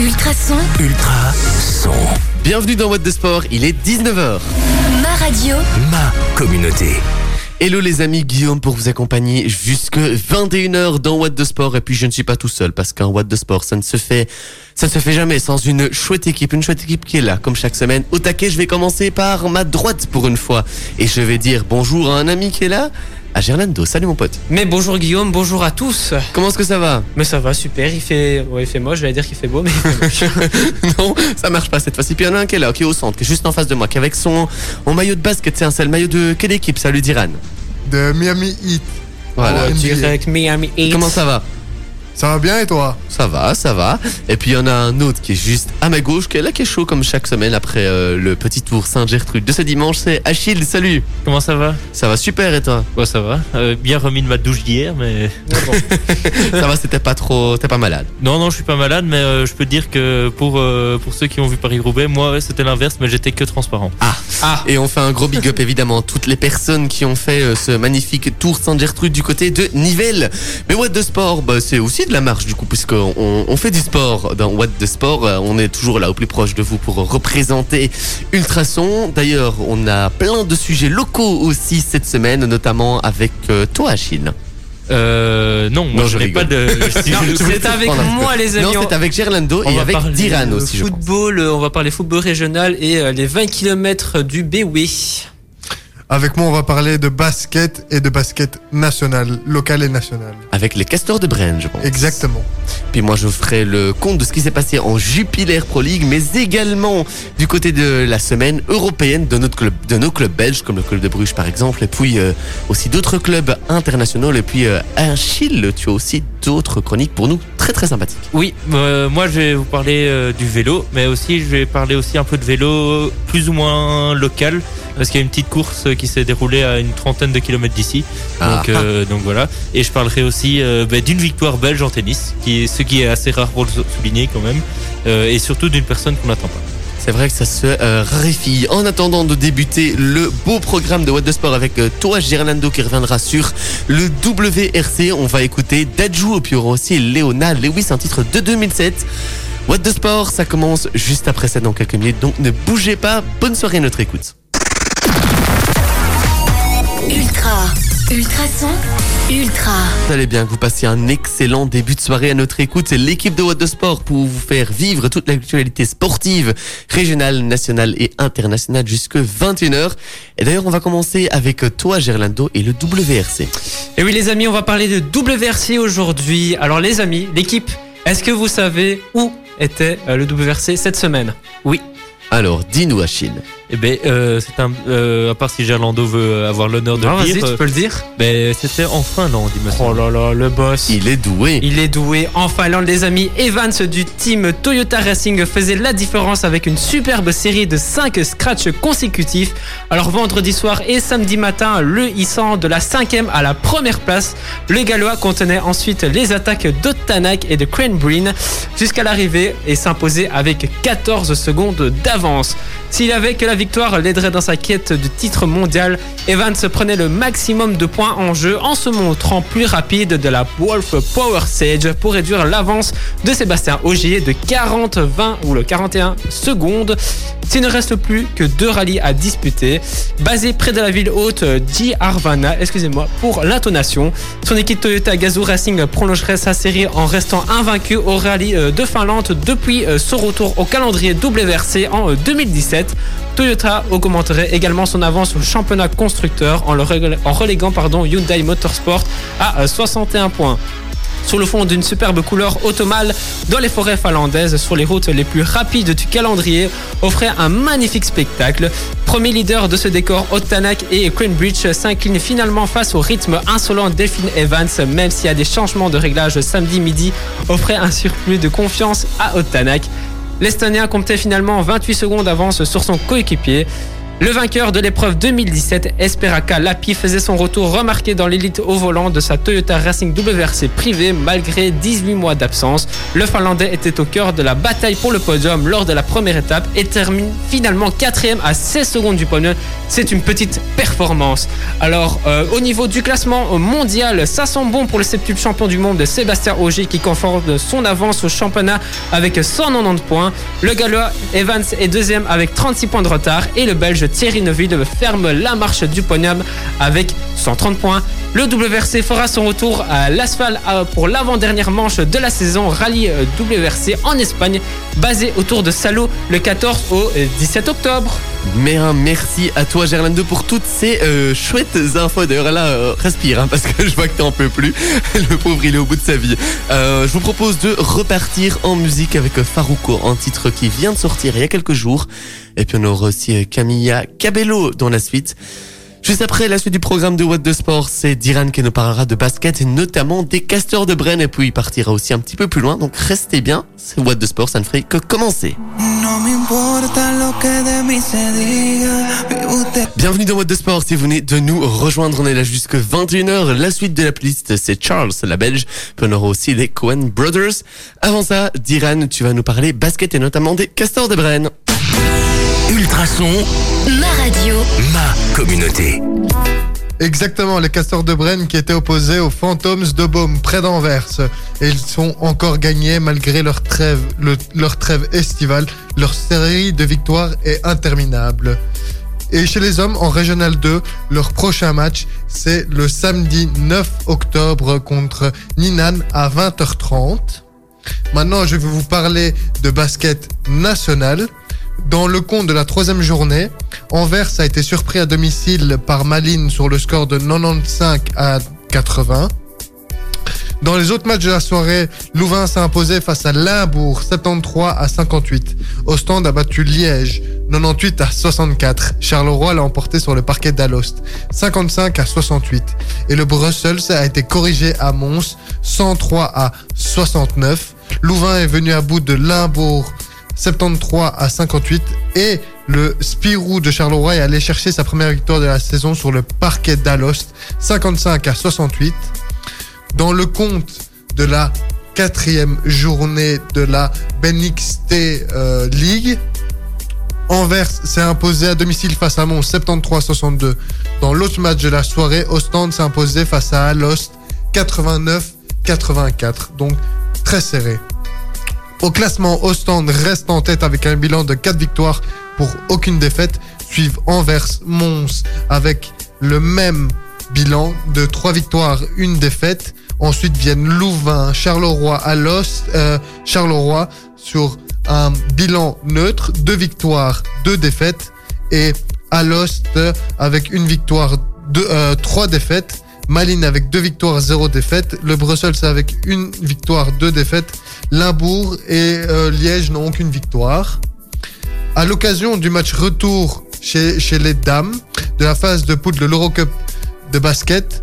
Ultrason, Ultra son. Bienvenue dans What de Sport, il est 19h. ma radio, Ma communauté. Hello les amis, Guillaume pour vous accompagner jusque 21h dans What de Sport. Et puis je ne suis pas tout seul parce qu'un What de Sport, ça ne se fait, ça ne se fait jamais sans une chouette équipe, une chouette équipe qui est là, comme chaque semaine. Au taquet, je vais commencer par ma droite pour une fois. Et je vais dire bonjour à un ami qui est là, à Gerlando. Salut mon pote. Mais bonjour Guillaume, bonjour à tous. Comment est-ce que ça va? Mais ça va super, il fait, ouais, il fait moche, j'allais dire qu'il fait beau, mais il fait moche. Non, ça marche pas cette fois-ci. Puis il y en a un qui est là, qui est au centre, qui est juste en face de moi, qui est avec son, son maillot de basket. C'est un seul maillot de quelle équipe? Salut Diran. de Miami Heat. Voilà. Ouais. direct Miami Heat. Comment ça va? Ça va bien et toi? Ça va, ça va. Et puis il y en a un autre qui est juste à ma gauche, qui est là, qui est chaud comme chaque semaine après euh, le petit tour Saint-Gertrude de ce dimanche. C'est Achille, salut. Comment ça va? Ça va super et toi? Ouais, ça va. Euh, bien remis de ma douche d'hier, mais. Ça va, c'était pas trop, t'es pas malade? Non, non, je suis pas malade, mais euh, je peux te dire que pour, euh, pour ceux qui ont vu Paris-Roubaix, moi, ouais, c'était l'inverse, mais j'étais que transparent. Ah, Et on fait un gros big up évidemment à toutes les personnes qui ont fait euh, ce magnifique tour Saint-Gertrude du côté de Nivelles. Mais What de Sport, bah, c'est aussi de la marche du coup, puisqu'on on fait du sport dans What de Sport. Euh, On est toujours là au plus proche de vous pour représenter Ultrason. D'ailleurs, on a plein de sujets locaux aussi cette semaine, notamment avec euh, toi Achille. Euh, non, moi, Non, je n'ai pas de. c'est avec moi les amis. Non, on- c'est avec Gerlando on et avec Diran aussi, je football, euh, on va parler football régional et les 20 km du BW. Avec moi, on va parler de basket et de basket national, local et national. Avec les Castors de Brenne, je pense. Exactement. Puis moi, je vous ferai le compte de ce qui s'est passé en Jupiler Pro League, mais également du côté de la semaine européenne de notre club, de nos clubs belges, comme le club de Bruges par exemple, et puis euh, aussi d'autres clubs internationaux. Et puis euh, Achille, tu as aussi d'autres chroniques pour nous très très sympathiques. Oui, euh, moi, je vais vous parler euh, du vélo, mais aussi, je vais parler aussi un peu de vélo plus ou moins local, parce qu'il y a une petite course qui s'est déroulée à une trentaine de kilomètres d'ici. Ah. Donc, euh, donc voilà. Et je parlerai aussi euh, bah, d'une victoire belge en tennis, qui est, ce qui est assez rare pour le souligner quand même, euh, et surtout d'une personne qu'on n'attend pas. C'est vrai que ça se euh, raréfie. En attendant de débuter le beau programme de What the Sport avec euh, toi, Gerlando, qui reviendra sur le WRC, on va écouter Dajou, et aura aussi Léona Lewis, un titre de 2007. What the Sport, ça commence juste après ça dans quelques minutes, donc ne bougez pas. Bonne soirée à notre écoute. Ultra, ultrason, ultra, Vous allez bien que vous passiez un excellent début de soirée à notre écoute. C'est l'équipe de What the Sport pour vous faire vivre toute l'actualité sportive, régionale, nationale et internationale jusque 21h. Et d'ailleurs, on va commencer avec toi, Gerlando, et le WRC. Et oui les amis, on va parler de WRC aujourd'hui. Alors les amis, l'équipe, est-ce que vous savez où était euh, le WRC cette semaine? Oui. Alors, dis-nous, Achille. Eh ben, euh, c'est un, euh, à part si Gerlando veut avoir l'honneur de Non, le vas-y, dire, tu euh, peux le dire. ben, c'était en Finlande, il me Oh là là, le boss. Il est doué. Il est doué. En Finlande, les amis, Evans du team Toyota Racing faisait la différence avec une superbe série de 5 scratchs consécutifs. Alors vendredi soir et samedi matin, le hissant de la cinquième à la première place, le Gallois contenait ensuite les attaques d'Ottanak et de Cranbreen jusqu'à l'arrivée et s'imposait avec 14 secondes d'avance. S'il avait que la victoire l'aiderait dans sa quête du titre mondial, Evans prenait le maximum de points en jeu en se montrant plus rapide de la Wolf Power Sage pour réduire l'avance de Sébastien Ogier de 40, 20 ou le 41 secondes. S'il ne reste plus que deux rallyes à disputer, basé près de la ville haute G. Arvana, excusez-moi pour l'intonation, son équipe Toyota Gazoo Racing prolongerait sa série en restant invaincu au rallye euh, de Finlande depuis euh, son retour au calendrier WRC en euh, 2017. Toyota augmenterait également son avance au championnat constructeur en, reléguant pardon, Hyundai Motorsport à euh, 61 points. Sur le fond d'une superbe couleur automale dans les forêts finlandaises, sur les routes les plus rapides du calendrier, offrait un magnifique spectacle. Premier leader de ce décor, Ottanak et Cranbridge s'inclinent finalement face au rythme insolent Delphine Evans, même s'il y a des changements de réglage samedi midi, offrait un surplus de confiance à Ottanak. L'Estonien comptait finalement 28 secondes d'avance sur son coéquipier. Le vainqueur de l'épreuve 2017, Esperaka Lapi, faisait son retour remarqué dans l'élite au volant de sa Toyota Racing WRC privée malgré 18 mois d'absence. Le Finlandais était au cœur de la bataille pour le podium lors de la première étape et termine finalement quatrième à 16 secondes du podium. C'est une petite performance. Alors, euh, au niveau du classement mondial, ça sent bon pour le septuple champion du monde Sébastien Auger qui conforte son avance au championnat avec 190 points. Le Gallois Evans est deuxième avec 36 points de retard et le Belge Thierry Neuville ferme la marche du podium avec 130 points. Le WRC fera son retour à l'asphalte euh, pour l'avant-dernière manche de la saison Rallye euh, WRC en Espagne, basé autour de Salo le 14 au 17 octobre. Mais merci à toi Gerlando pour toutes ces euh, chouettes infos. D'ailleurs là, euh, respire hein, parce que je vois que t'en peux plus. Le pauvre il est au bout de sa vie. Euh, je vous propose de repartir en musique avec Farouko, un titre qui vient de sortir il y a quelques jours. Et puis on aura aussi Camilla Cabello dans la suite. Juste après la suite du programme de What the Sport, c'est Diran qui nous parlera de basket et notamment des casteurs de Bren et puis il partira aussi un petit peu plus loin. Donc restez bien, c'est What the Sport, ça ne ferait que commencer. Bienvenue dans Mode de Sport. Si vous venez de nous rejoindre, on est là jusque 21h. La suite de la playlist, c'est Charles, la belge. Puis on aura aussi les Cohen Brothers. Avant ça, Diran, tu vas nous parler basket et notamment des castors de Bren. Ultrason, Ma radio. ma communauté. Exactement, les castors de Brenne qui étaient opposés aux Phantoms de Baume, près d'Anvers. Et ils sont encore gagnés malgré leur trêve, le- leur trêve estivale. Leur série de victoires est interminable. Et chez les hommes, en Régional 2, leur prochain match, c'est le samedi 9 octobre contre Ninan à 20h30. Maintenant, je vais vous parler de basket national. Dans le compte de la troisième journée, Anvers a été surpris à domicile par Malines sur le score de 95 à 80. Dans les autres matchs de la soirée, Louvain s'est imposé face à Limbourg 73 à 58. Ostende a battu Liège 98 à 64. Charleroi l'a emporté sur le parquet d'Alost 55 à 68. Et le Brussels a été corrigé à Mons 103 à 69. Louvain est venu à bout de Limbourg 73 à 58 et le Spirou de Charleroi est allé chercher sa première victoire de la saison sur le parquet d'Alost 55 à 68 dans le compte de la quatrième journée de la BNXT euh, League Anvers s'est imposé à domicile face à Mons 73-62. Dans l'autre match de la soirée, Ostende s'est imposé face à Alost 89-84. Donc très serré. Au classement, Ostende reste en tête avec un bilan de 4 victoires pour aucune défaite. Suivent Anvers, Mons avec le même bilan de 3 victoires, une défaite. Ensuite viennent Louvain, Charleroi, Alost, euh, Charleroi sur un bilan neutre, 2 victoires, 2 défaites. Et Alost euh, avec une victoire, 3 défaites. Malines avec 2 victoires, 0 défaite. Le Brussels avec une victoire, 2 défaites. Limbourg et euh, Liège n'ont aucune victoire. À l'occasion du match retour chez, les dames de la phase de poule de l'Eurocup de basket,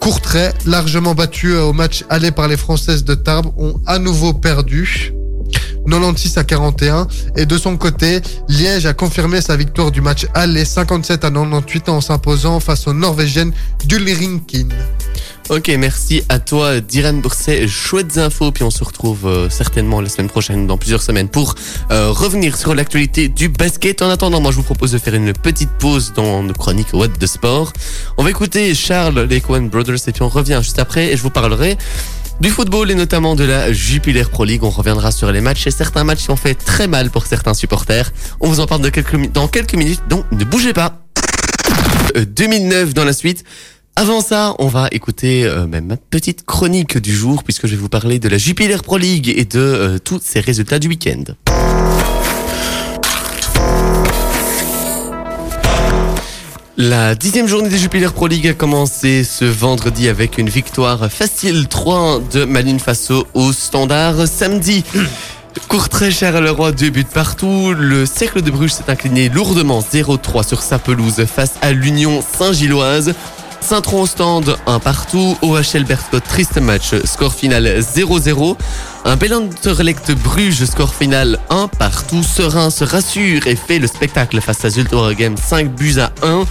Courtrai, largement battu au match aller par les Françaises de Tarbes, ont à nouveau perdu. 96 à 41 et de son côté Liège a confirmé sa victoire du match aller 57 à 98 en s'imposant face aux Norvégiennes d'Ulrinkin. Ok, merci à toi, Diran pour ces chouettes infos. Puis on se retrouve euh, certainement la semaine prochaine, dans plusieurs semaines, pour euh, revenir sur l'actualité du basket. En attendant, moi, je vous propose de faire une petite pause dans nos chroniques What de Sport. On va écouter Charles, les Coen Brothers, et puis on revient juste après et je vous parlerai du football et notamment de la Jupiler Pro League. On reviendra sur les matchs et certains matchs qui ont fait très mal pour certains supporters. On vous en parle de quelques, dans quelques minutes, donc ne bougez pas. Euh, 2009 dans la suite. Avant ça, on va écouter euh, même ma petite chronique du jour puisque je vais vous parler de la Jupiler Pro League et de euh, tous ses résultats du week-end. La dixième journée des Jupiler Pro League a commencé ce vendredi avec une victoire facile 3 de Malines Faso au standard. Samedi, Courtrai Charleroi, deux buts partout. Le Cercle de Bruges s'est incliné lourdement 0-3 sur sa pelouse face à l'Union Saint-Gilloise. Saint-Tron stand, un partout. OHL Bertcott, triste match. Score final 0-0. Un bel Anderlecht Bruges, score final 1 partout. Serein se rassure et fait le spectacle face à Zulte Waregem 5 buts à 1.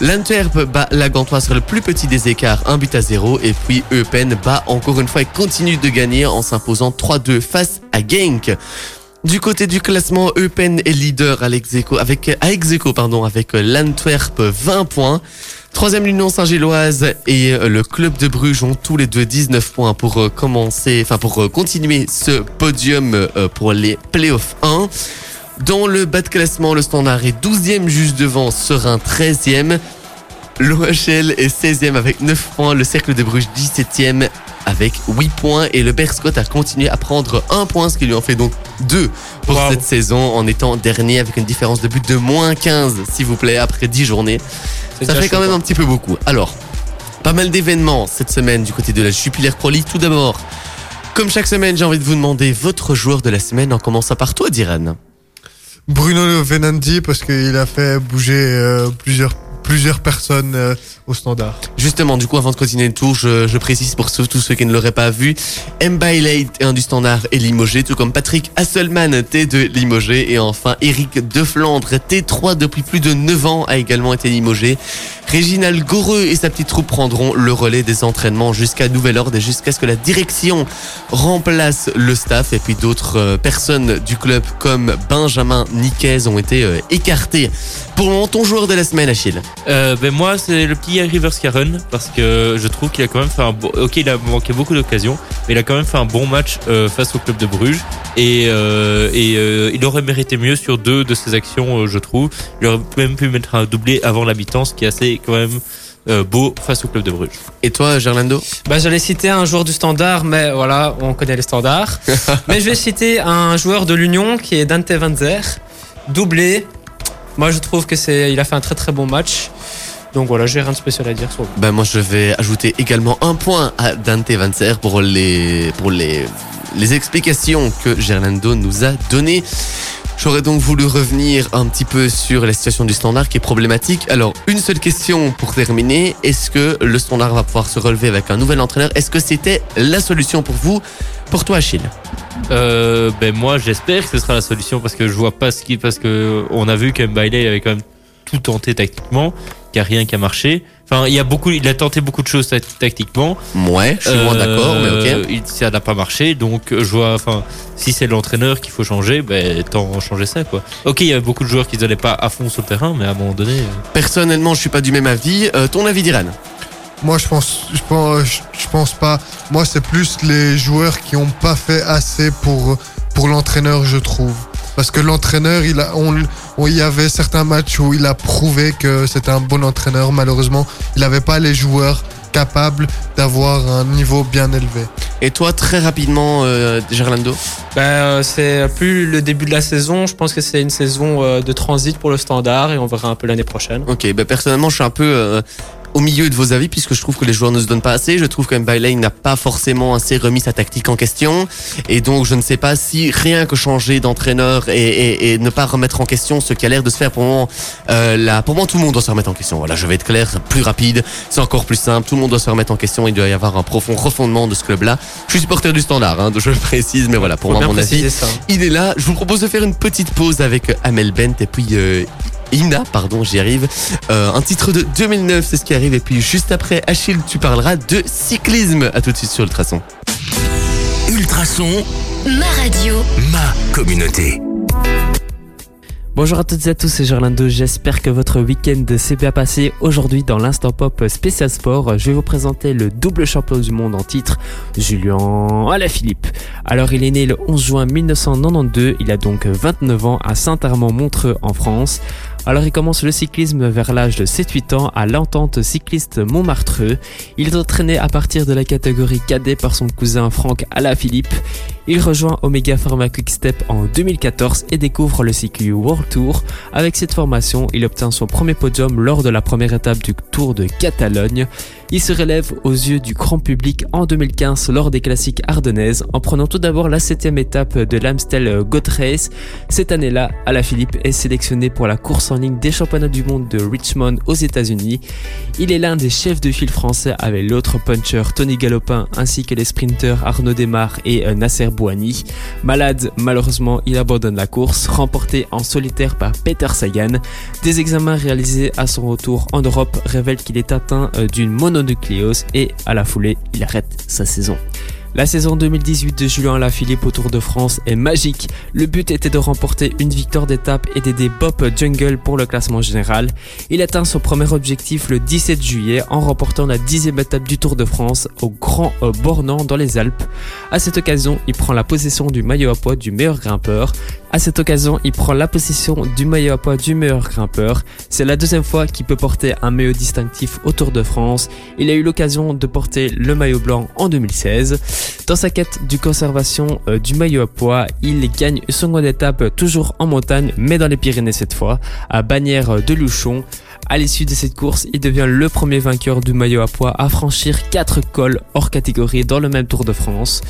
L'Antwerp bat la Gantois sur le plus petit des écarts, 1 but à 0. Et puis Eupen bat encore une fois et continue de gagner en s'imposant 3-2 face à Genk. Du côté du classement, Eupen est leader à avec à pardon avec l'Antwerp 20 points. Troisième l'Union Saint-Gilloise et euh, le club de Bruges ont tous les deux 19 points pour euh, commencer, enfin pour euh, continuer ce podium pour les playoffs 1. Dans le bas de classement, le Standard est 12e juste devant Serein 13e. L'OHL est 16e avec 9 points, le Cercle de Bruges 17e avec 8 points et le Berscott a continué à prendre 1 point, ce qui lui en fait donc 2 pour Wow. cette saison en étant dernier avec une différence de but de moins 15 s'il vous plaît après 10 journées. Ça fait quand même quoi. un petit peu beaucoup. Alors, pas mal d'événements cette semaine du côté de la Jupiler Pro League. Tout d'abord, comme chaque semaine, j'ai envie de vous demander votre joueur de la semaine en commençant par toi, Diran. Bruno Venandi parce qu'il a fait bouger euh, plusieurs plusieurs personnes euh, au standard. Justement, du coup, avant de continuer le tour, je, je précise pour ceux, tous ceux qui ne l'auraient pas vu, Mbaile un du standard est limogé, tout comme Patrick Hasselmann T de limogé, et enfin Eric De Flandre T3 depuis plus de 9 ans a également été limogé. Réginal Goreux et sa petite troupe prendront le relais des entraînements jusqu'à nouvel ordre et jusqu'à ce que la direction remplace le staff et puis d'autres euh, personnes du club comme Benjamin Niquez ont été euh, écartés. Pour le moment, ton joueur de la semaine, Achille. Euh, ben moi, c'est le petit Rivers Karen parce que je trouve qu'il a quand même fait un bon. Ok, il a manqué beaucoup d'occasions, mais il a quand même fait un bon match euh, face au club de Bruges et, euh, et euh, il aurait mérité mieux sur deux de ses actions, euh, je trouve. Il aurait même pu mettre un doublé avant l'habitant, ce qui est assez quand même euh, beau face au club de Bruges. Et toi, Gerlando? Bah, j'allais citer un joueur du standard, mais voilà, on connaît les standards. mais je vais citer un joueur de l'Union qui est Dante Van Zer, doublé. Moi, je trouve que c'est, il a fait un très très bon match. Donc voilà, j'ai rien de spécial à dire sur lui. Ben moi je vais ajouter également un point à Dante Vanzer pour les pour les les explications que Gerlando nous a données. J'aurais donc voulu revenir un petit peu sur la situation du standard qui est problématique. Alors, une seule question pour terminer. Est-ce que le standard va pouvoir se relever avec un nouvel entraîneur? Est-ce que c'était la solution pour vous? Pour toi, Achille Euh, ben moi, j'espère que ce sera la solution parce que je vois pas ce qui, parce que on a vu que Mbaile avait quand même tout tenté tactiquement, qu'il n'y a rien qui a marché. Enfin, il y a beaucoup, il a tenté beaucoup de choses ta- tactiquement. Ouais, je suis moins Euh, d'accord, mais ok. il- ça n'a pas marché, donc euh, je vois, enfin, si c'est l'entraîneur qu'il faut changer, ben tant changer ça quoi. Ok, il y a beaucoup de joueurs qui n'allaient pas à fond sur le terrain, mais à un moment donné. euh, Personnellement, je suis pas du même avis. Euh, ton avis, Diran Moi, je pense, je pense, je, je pense pas. Moi, c'est plus les joueurs qui ont pas fait assez pour pour l'entraîneur, je trouve. Parce que l'entraîneur, il a, on, y avait certains matchs où il a prouvé que c'était un bon entraîneur. Malheureusement, il n'avait pas les joueurs capables d'avoir un niveau bien élevé. Et toi, très rapidement, euh, Gerlando? Bah, euh, c'est plus le début de la saison. Je pense que c'est une saison euh, de transit pour le standard et on verra un peu l'année prochaine. Ok, ben personnellement, je suis un peu euh, au milieu de vos avis puisque je trouve que les joueurs ne se donnent pas assez. Je trouve que Mbaile n'a pas forcément assez remis sa tactique en question. Et donc, je ne sais pas si rien que changer d'entraîneur et, et- et ne pas remettre en question ce qui a l'air de se faire pour moment, euh, là, pour moi, tout le monde doit se remettre en question. Voilà, je vais être clair, c'est plus rapide, c'est encore plus simple. Tout le monde doit se remettre en question. Il doit y avoir un profond refondement de ce club-là. Je suis supporter du standard, hein, je le précise, mais voilà, pour Faut moi, mon avis, ça. il est là. Je vous propose de faire une petite pause avec Amel Bent et puis euh, Ina, pardon, j'y arrive. Euh, un titre de 2009, c'est ce qui arrive. Et puis juste après, Achille, tu parleras de cyclisme. À tout de suite sur Ultrason. Ultrason, Ma radio. ma communauté. Bonjour à toutes et à tous, c'est Gerlando. J'espère que votre week-end s'est bien passé. Aujourd'hui, dans l'instant pop spécial sport, je vais vous présenter le double champion du monde en titre, Julien Alaphilippe. Alors, il est né le 11 juin 1992. Il a donc 29 ans à Saint-Armand-Montreux en France. Alors, il commence le cyclisme vers l'âge de 7-8 ans à l'entente cycliste Montmartreux. Il est entraîné à partir de la catégorie cadet par son cousin Franck Alaphilippe. Il rejoint Omega Pharma Quickstep en 2014 et découvre le CQ World Tour. Avec cette formation, il obtient son premier podium lors de la première étape du Tour de Catalogne. Il se relève aux yeux du grand public en 2015 lors des classiques ardennaises en prenant tout d'abord la septième étape de l'Amstel Gold Race. Cette année-là, Alaphilippe est sélectionné pour la course en ligne des championnats du monde de Richmond aux États-Unis. Il est l'un des chefs de file français avec l'autre puncher Tony Galopin ainsi que les sprinteurs Arnaud Desmar et euh, Nasser Bouhani. Malade, malheureusement, il abandonne la course, remportée en solitaire par Peter Sagan. Des examens réalisés à son retour en Europe révèlent qu'il est atteint euh, d'une mononucléose et à la foulée, il arrête sa saison. La saison 2018 de Julien Alaphilippe au Tour de France est magique. Le but était de remporter une victoire d'étape et d'aider Bob Jungle pour le classement général. Il atteint son premier objectif le 17 juillet en remportant la dixième étape du Tour de France au Grand Bornand dans les Alpes. À cette occasion, il prend la possession du maillot à poids du meilleur grimpeur. À cette occasion, il prend la possession du maillot à poids du meilleur grimpeur. C'est la deuxième fois qu'il peut porter un maillot distinctif au Tour de France. Il a eu l'occasion de porter le maillot blanc en 2016. Dans sa quête du conservation euh, du maillot à poids, il gagne une seconde étape toujours en montagne, mais dans les Pyrénées cette fois, à Bagnères de Luchon. À l'issue de cette course, il devient le premier vainqueur du maillot à poids à franchir 4 cols hors catégorie dans le même Tour de France.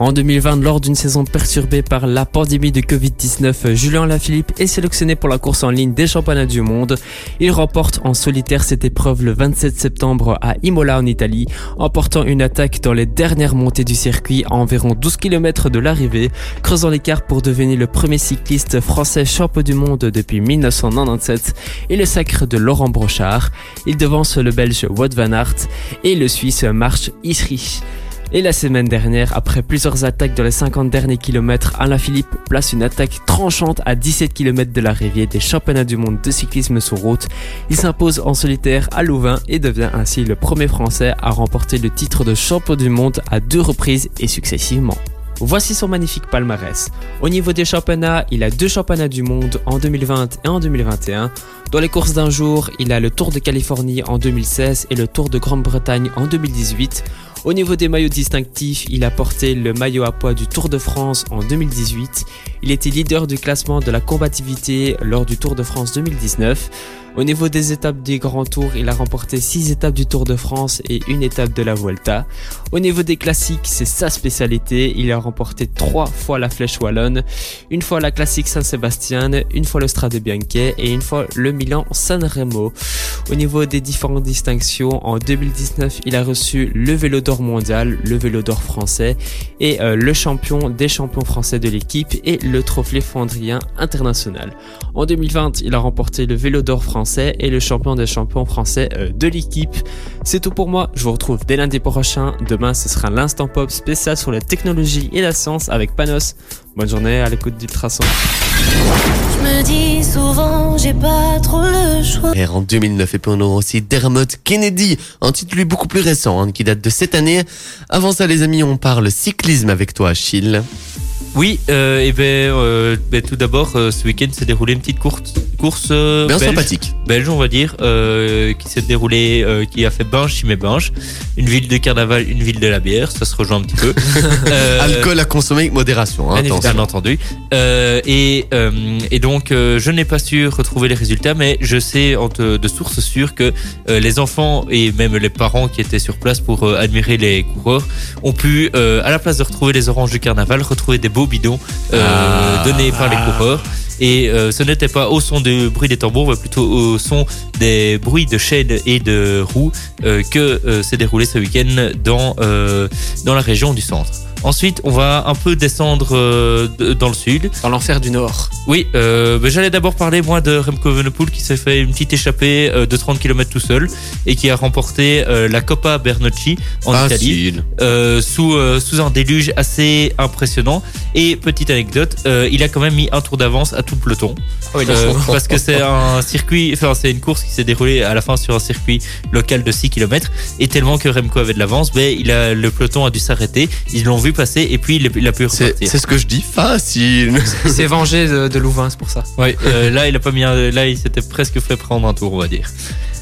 En 2020, lors d'une saison perturbée par la pandémie de Covid-19, Julien Lafilippe est sélectionné pour la course en ligne des championnats du monde. Il remporte en solitaire cette épreuve le 27 septembre à Imola en Italie, en portant une attaque dans les dernières montées du circuit à environ 12 km de l'arrivée, creusant l'écart pour devenir le premier cycliste français champion du monde depuis 1997 et le sacre de Laurent Brochard. Il devance le belge Wout van Aert et le suisse March Isrich. Et la semaine dernière, après plusieurs attaques dans les 50 derniers kilomètres, Alain Philippe place une attaque tranchante à 17 km de l'arrivée des championnats du monde de cyclisme sur route. Il s'impose en solitaire à Louvain et devient ainsi le premier français à remporter le titre de champion du monde à deux reprises et successivement. Voici son magnifique palmarès. Au niveau des championnats, il a deux championnats du monde en 2020 et en 2021. Dans les courses d'un jour, il a le Tour de Californie en 2016 et le Tour de Grande-Bretagne en 2018. Au niveau des maillots distinctifs, il a porté le maillot à poids du Tour de France en 2018. Il était leader du classement de la combativité lors du Tour de France 2019. Au niveau des étapes des grands tours, il a remporté 6 étapes du Tour de France et une étape de la Vuelta. Au niveau des classiques, c'est sa spécialité. Il a remporté 3 fois la Flèche Wallonne, une fois la classique Saint-Sébastien, une fois le Strade Bianche et une fois le Milan San Remo. Au niveau des différentes distinctions, en 2019, il a reçu le vélo d'or mondial, le vélo d'or français et euh, le champion des champions français de l'équipe et le trophée Flandrien international. En 2020, il a remporté le vélo d'or français et le champion des champions français euh, de l'équipe. C'est tout pour moi, je vous retrouve dès lundi prochain. Demain, ce sera l'instant pop spécial sur la technologie et la science avec Panos. Bonne journée à l'écoute d'Ultrason. Je me dis souvent, j'ai pas trop le choix. Et en 2009, et puis on aura aussi Dermot Kennedy, un titre lui beaucoup plus récent, hein, qui date de cette année. Avant ça, les amis, on parle cyclisme avec toi, Achille. Oui, euh, et ben, euh, ben, tout d'abord, euh, ce week-end s'est déroulé une petite course, course Bien belge, sympathique. belge, on va dire, qui s'est déroulée, qui a fait Binge, Chimay Binge, une ville de carnaval, une ville de la bière, ça se rejoint un petit peu. Alcool à consommer avec modération. Hein, Bien entendu. Et, et donc, je n'ai pas su retrouver les résultats, mais je sais de sources sûres que les enfants et même les parents qui étaient sur place pour admirer les coureurs ont pu, à la place de retrouver les oranges du carnaval, retrouver des beaux bidons euh, Ah. donnés par les coureurs. Et euh, ce n'était pas au son du bruit des tambours, mais plutôt au son des bruits de chaînes et de roues euh, que euh, s'est déroulé ce week-end dans, dans la région du centre. Ensuite, on va un peu descendre euh, dans le sud. Dans l'enfer du Nord. Oui, euh, j'allais d'abord parler moi de Remco Evenepoel qui s'est fait une petite échappée euh, de 30 km tout seul et qui a remporté euh, la Coppa Bernocchi en Italie Facile. euh, sous, euh, sous un déluge assez impressionnant. Et petite anecdote, euh, il a quand même mis un tour d'avance à tout le peloton. Oh, Euh, parce que c'est un circuit, enfin c'est une course qui s'est déroulée à la fin sur un circuit local de 6 km et tellement que Remco avait de l'avance, ben il a le peloton a dû s'arrêter, ils l'ont vu passer et puis il, il a pu C'est repartir. c'est ce que je dis, facile. Il s'est vengé de, de Louvain, c'est pour ça. Ouais, euh, là il a pas mis un- là il s'était presque fait prendre un tour on va dire.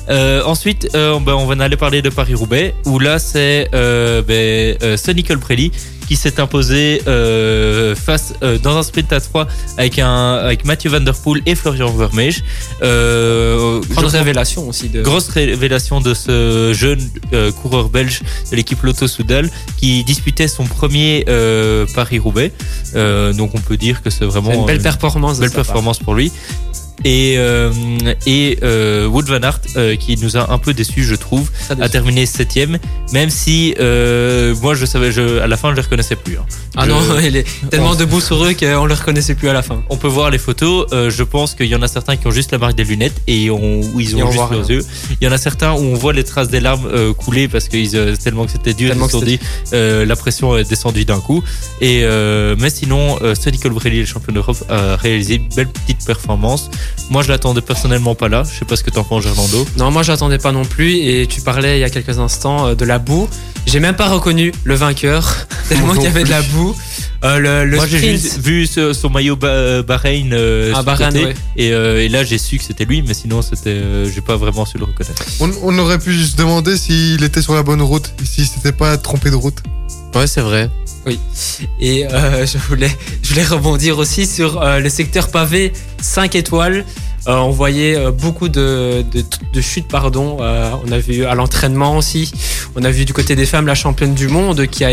Euh, ensuite, euh, ben, on va aller parler de Paris-Roubaix, où là c'est euh, ben, euh, Sonny Colbrelli qui s'est imposé euh, face euh, dans un sprint à 3 avec un avec Mathieu Van Der Poel et Florian Vermeij. Euh, je- révélation aussi de. Grosse révélation de ce jeune euh, coureur belge de l'équipe Lotto Soudal qui disputait son premier euh, Paris-Roubaix. Euh, donc on peut dire que c'est vraiment une belle performance. belle part. performance pour lui. Et, euh, et euh, Wood Van Aert euh, qui nous a un peu déçus je trouve a déçu. terminé septième même si euh, moi je savais je, à la fin je les reconnaissais plus hein. Ah Je- non, il est tellement debout sur eux qu'on le reconnaissait plus à la fin. on peut voir les photos. euh, je pense qu'il y en a certains qui ont juste la marque des lunettes et on- où ils Et ont on juste voit leurs rien. yeux. Il y en a certains où on voit les traces des larmes euh, couler parce qu'ils euh, tellement que c'était dur, ils se sont que dit euh, la pression est descendue d'un coup. Et euh, mais sinon, euh, Sonny Colbrelli, le champion d'Europe, a réalisé une belle petite performance. Moi, je l'attendais personnellement pas là. Je sais pas ce que t'en penses, Gerlando. Non, moi j'attendais pas non plus. Et tu parlais il y a quelques instants euh, de la boue. J'ai même pas reconnu le vainqueur tellement qu'il y avait de la boue. Euh, le le Moi, j'ai vu ce- son maillot Ba- Bahreïn euh, Ah, Bahreïn, côté. ouais. et, euh, et là, j'ai su que c'était lui, mais sinon, c'était, euh, j'ai pas vraiment su le reconnaître. On, on aurait pu se demander s'il était sur la bonne route, si s'était pas trompé de route. Ouais, c'est vrai. Et euh, je, voulais, je voulais rebondir aussi sur euh, le secteur pavé 5 étoiles. Euh, on voyait beaucoup de, de, de chutes, pardon. On a vu à l'entraînement aussi. On a vu du côté des femmes la championne du monde qui,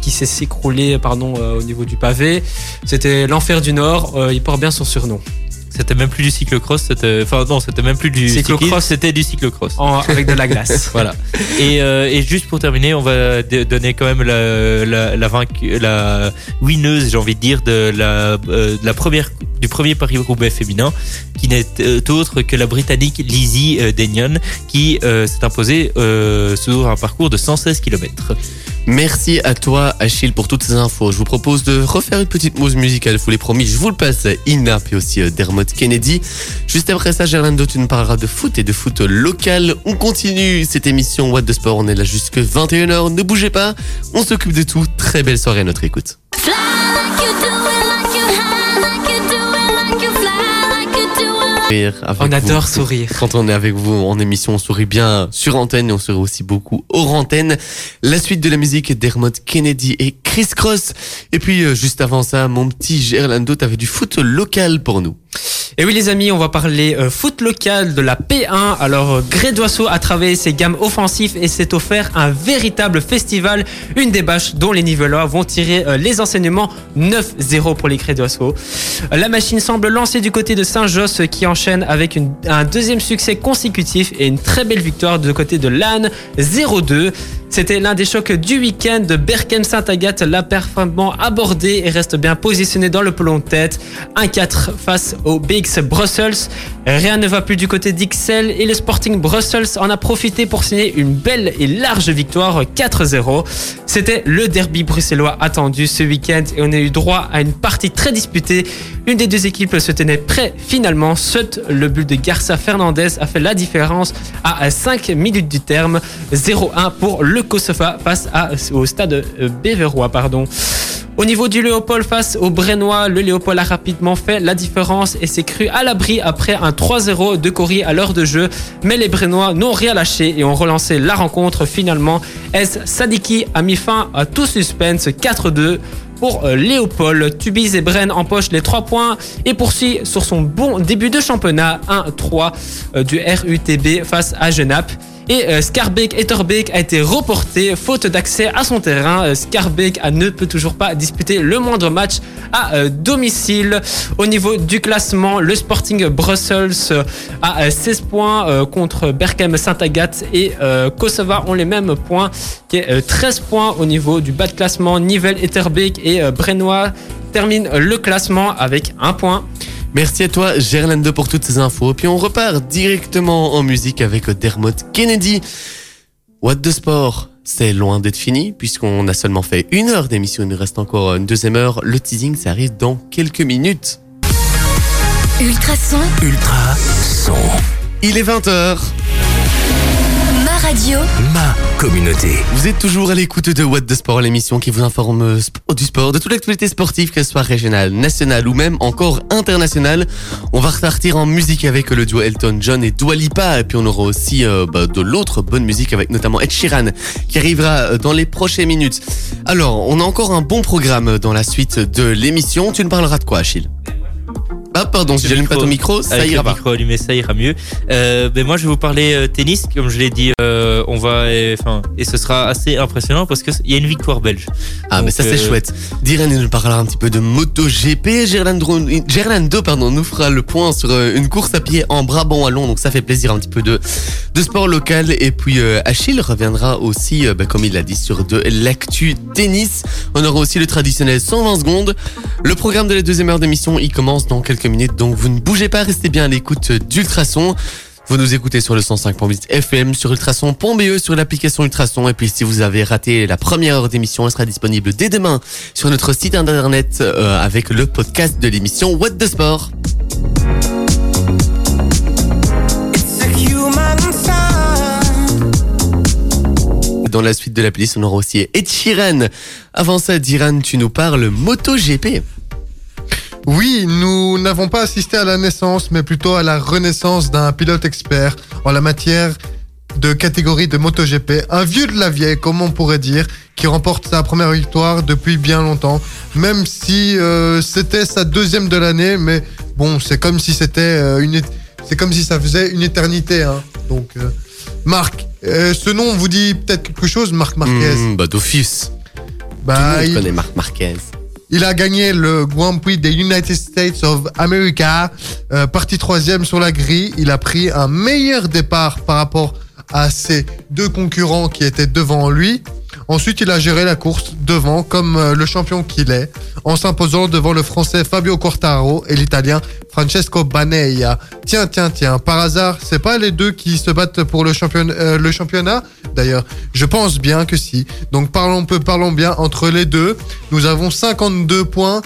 qui s'est s'écroulée pardon, au niveau du pavé. C'était l'enfer du Nord. Il porte bien son surnom. C'était même plus du cyclocross, c'était, enfin non, c'était même plus du Cyclocross. c'était du cyclocross. En- avec de la glace. Voilà. Et, euh, et juste pour terminer, on va donner quand même la, la, la, vaincu- la winneuse, j'ai envie de dire, de la, euh, de la première, du premier Paris-Roubaix féminin, qui n'est euh, autre que la Britannique Lizzie Denyon, qui euh, s'est imposée sur un parcours de 116 km. Merci à toi, Achille, pour toutes ces infos. Je vous propose de refaire une petite pause musicale, je vous l'ai promis. Je vous le passe, Inap et aussi euh, Dermot Kennedy. Juste après ça, Gerlando, tu nous parleras de foot et de foot local. On continue cette émission What the Sport. On est là jusque 21h. Ne bougez pas. On s'occupe de tout. Très belle soirée à notre écoute. Avec On vous. adore sourire. Quand on est avec vous en émission, on sourit bien sur antenne et on sourit aussi beaucoup hors antenne. La suite de la musique, Dermot Kennedy et Chris Cross. Et puis, euh, juste avant ça, mon petit Gerlando, t'avais du foot local pour nous. Et oui les amis, on va parler euh, foot local de la P1. Alors euh, Grédoisseau a travaillé ses gammes offensives et s'est offert un véritable festival, une des bâches dont les nivelois vont tirer euh, les enseignements 9-0 pour les Grédoisseaux. Euh, La machine semble lancer du côté de Saint-Josse qui enchaîne avec un deuxième succès consécutif et une très belle victoire du côté de Lannes 0-2. C'était l'un des chocs du week-end Berkem Saint-Agathe, l'a performant abordé et reste bien positionné dans le pelon de tête. 1-4 face au BX Brussels. Rien ne va plus du côté d'Ixelles et le Sporting Brussels en a profité pour signer une belle et large victoire 4-0. C'était le derby bruxellois attendu ce week-end et on a eu droit à une partie très disputée. Une des deux équipes se tenait prêt finalement. Le but de Garça Fernandez a fait la différence à 5 minutes du terme. 0-1 pour le Kosovo face au stade euh, Beverois. Pardon. Au niveau du Léopold face au Brennois, le Léopold a rapidement fait la différence et s'est cru à l'abri après un 3-0 de Cory à l'heure de jeu. Mais les Brennois n'ont rien lâché et ont relancé la rencontre finalement. S. Sadiki a mis fin à tout suspense 4-2 pour euh, Léopold. Tubize et Bren empochent les 3 points et poursuit sur son bon début de championnat 1-3 euh, du RUTB face à Genappe. Et euh, Scarbeck Etterbeek a été reporté faute d'accès à son terrain. Euh, Scarbeck a- ne peut toujours pas disputer le moindre match à euh, domicile. Au niveau du classement, le Sporting Brussels euh, a euh, 16 points euh, contre Berkem Saint-Agathe et euh, Kosova ont les mêmes points, qui est euh, 13 points au niveau du bas de classement. Nivelle Etterbeek et euh, Brennois terminent le classement avec un point. Merci à toi, Gerlando, pour toutes ces infos. Puis on repart directement en musique avec Dermot Kennedy. What the Sport, c'est loin d'être fini, puisqu'on a seulement fait une heure d'émission. Il nous reste encore une deuxième heure. Le teasing, ça arrive dans quelques minutes. Ultrason, Ultra son. Il est 20h. Ma radio. Ma communauté. Vous êtes toujours à l'écoute de What the Sport, l'émission qui vous informe sp- du sport, de toute l'actualité sportive, qu'elle soit régionale, nationale ou même encore internationale. On va repartir en musique avec le duo Elton John et Dua Lipa. Et puis on aura aussi euh, bah, de l'autre bonne musique avec notamment Ed Sheeran qui arrivera euh, dans les prochaines minutes. Alors, on a encore un bon programme dans la suite de l'émission. Tu nous parleras de quoi, Achille? Ah, pardon, si j'allume pas ton micro, ça Avec ira le pas. micro allumé, ça ira mieux. Euh, ben moi, je vais vous parler euh, tennis, comme je l'ai dit. euh, on va, enfin, et ce sera assez impressionnant parce que il y a une victoire belge. Ah, mais ça c'est euh, chouette. Diren nous parlera un petit peu de MotoGP. Gerlando, Gerlando pardon, nous fera le point sur une course à pied en Brabant wallon. Donc ça fait plaisir un petit peu de, de sport local. Et puis Achille reviendra aussi, bah, comme il l'a dit, sur de l'actu tennis. On aura aussi le traditionnel 120 secondes. Le programme de la deuxième heure d'émission, il commence dans quelques minutes. Donc vous ne bougez pas, restez bien à l'écoute d'Ultrason. Vous nous écoutez sur le 105.8 FM, sur ultrason.be, sur l'application Ultrason. Et puis si vous avez raté la première heure d'émission, elle sera disponible dès demain sur notre site internet euh, avec le podcast de l'émission What the Sport. Dans la suite de la playlist, on aura aussi Ed Sheeran. Avant ça, Diran, tu nous parles MotoGP. Oui, nous n'avons pas assisté à la naissance, mais plutôt à la renaissance d'un pilote expert en la matière de catégorie de MotoGP. Un vieux de la vieille, comme on pourrait dire, qui remporte sa première victoire depuis bien longtemps. Même si euh, c'était sa deuxième de l'année, mais bon, c'est comme si c'était euh, une, c'est comme si ça faisait une éternité. Hein. Donc, euh, Marc, ce nom vous dit peut-être quelque chose, Marc Marquez? Hmm, bah d'office. Bah, Tout le monde il- connaît Marc Marquez. Il a gagné le Grand Prix des United States of America, euh, parti troisième sur la grille. Il a pris un meilleur départ par rapport à ses deux concurrents qui étaient devant lui. Ensuite, il a géré la course devant comme euh, le champion qu'il est, en s'imposant devant le français Fabio Quartaro et l'italien Francesco Baneia. Tiens, tiens, tiens, par hasard, c'est pas les deux qui se battent pour euh, le championnat? D'ailleurs, je pense bien que si. Donc parlons peu, parlons bien entre les deux. Nous avons 52 points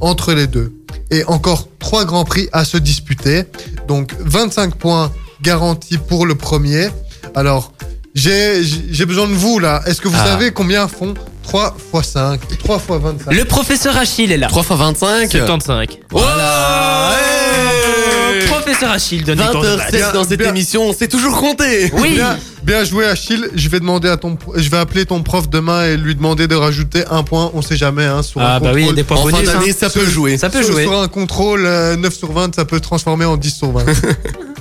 entre les deux. Et encore trois grands prix à se disputer. Donc 25 points garantis pour le premier. Alors, j'ai j'ai besoin de vous là. Est-ce que vous Ah. savez combien font 3 x 5 3 x 25 Le professeur Achille est là. 3 x 25. 75. Voilà professeur Achille donne des cours de maths. 20h16 dans cette Bien. émission, c'est toujours compté Oui. Bien, bien joué Achille. Je vais demander à ton, je vais appeler ton prof demain et lui demander de rajouter un point. On sait jamais hein, sur Ah un bah oui, il y a contrôle. des points En fin bonus. hein. d'année, ça peut jouer. Ça peut sur, jouer. sur un contrôle euh, 9 sur 20, ça peut se transformer en 10 sur 20.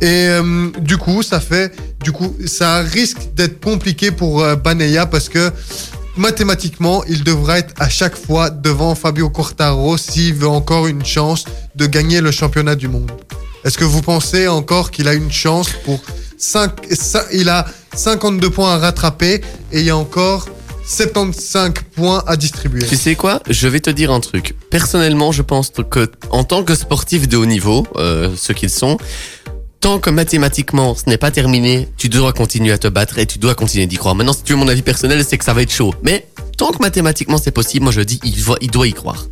Et euh, du coup, ça fait, du coup, ça risque d'être compliqué pour euh, parce que mathématiquement, il devra être à chaque fois devant Fabio Quartaro s'il veut encore une chance de gagner le championnat du monde. Est-ce que vous pensez encore qu'il a une chance pour 5, il a 52 points à rattraper et il y a encore 75 points à distribuer? Tu sais quoi? Je vais te dire un truc. Personnellement, je pense que en tant que sportif de haut niveau, euh, ceux qu'ils sont, tant que mathématiquement ce n'est pas terminé, tu dois continuer à te battre et tu dois continuer d'y croire. Maintenant, si tu veux mon avis personnel, c'est que ça va être chaud. Mais tant que mathématiquement c'est possible, moi je dis, il doit, il doit y croire.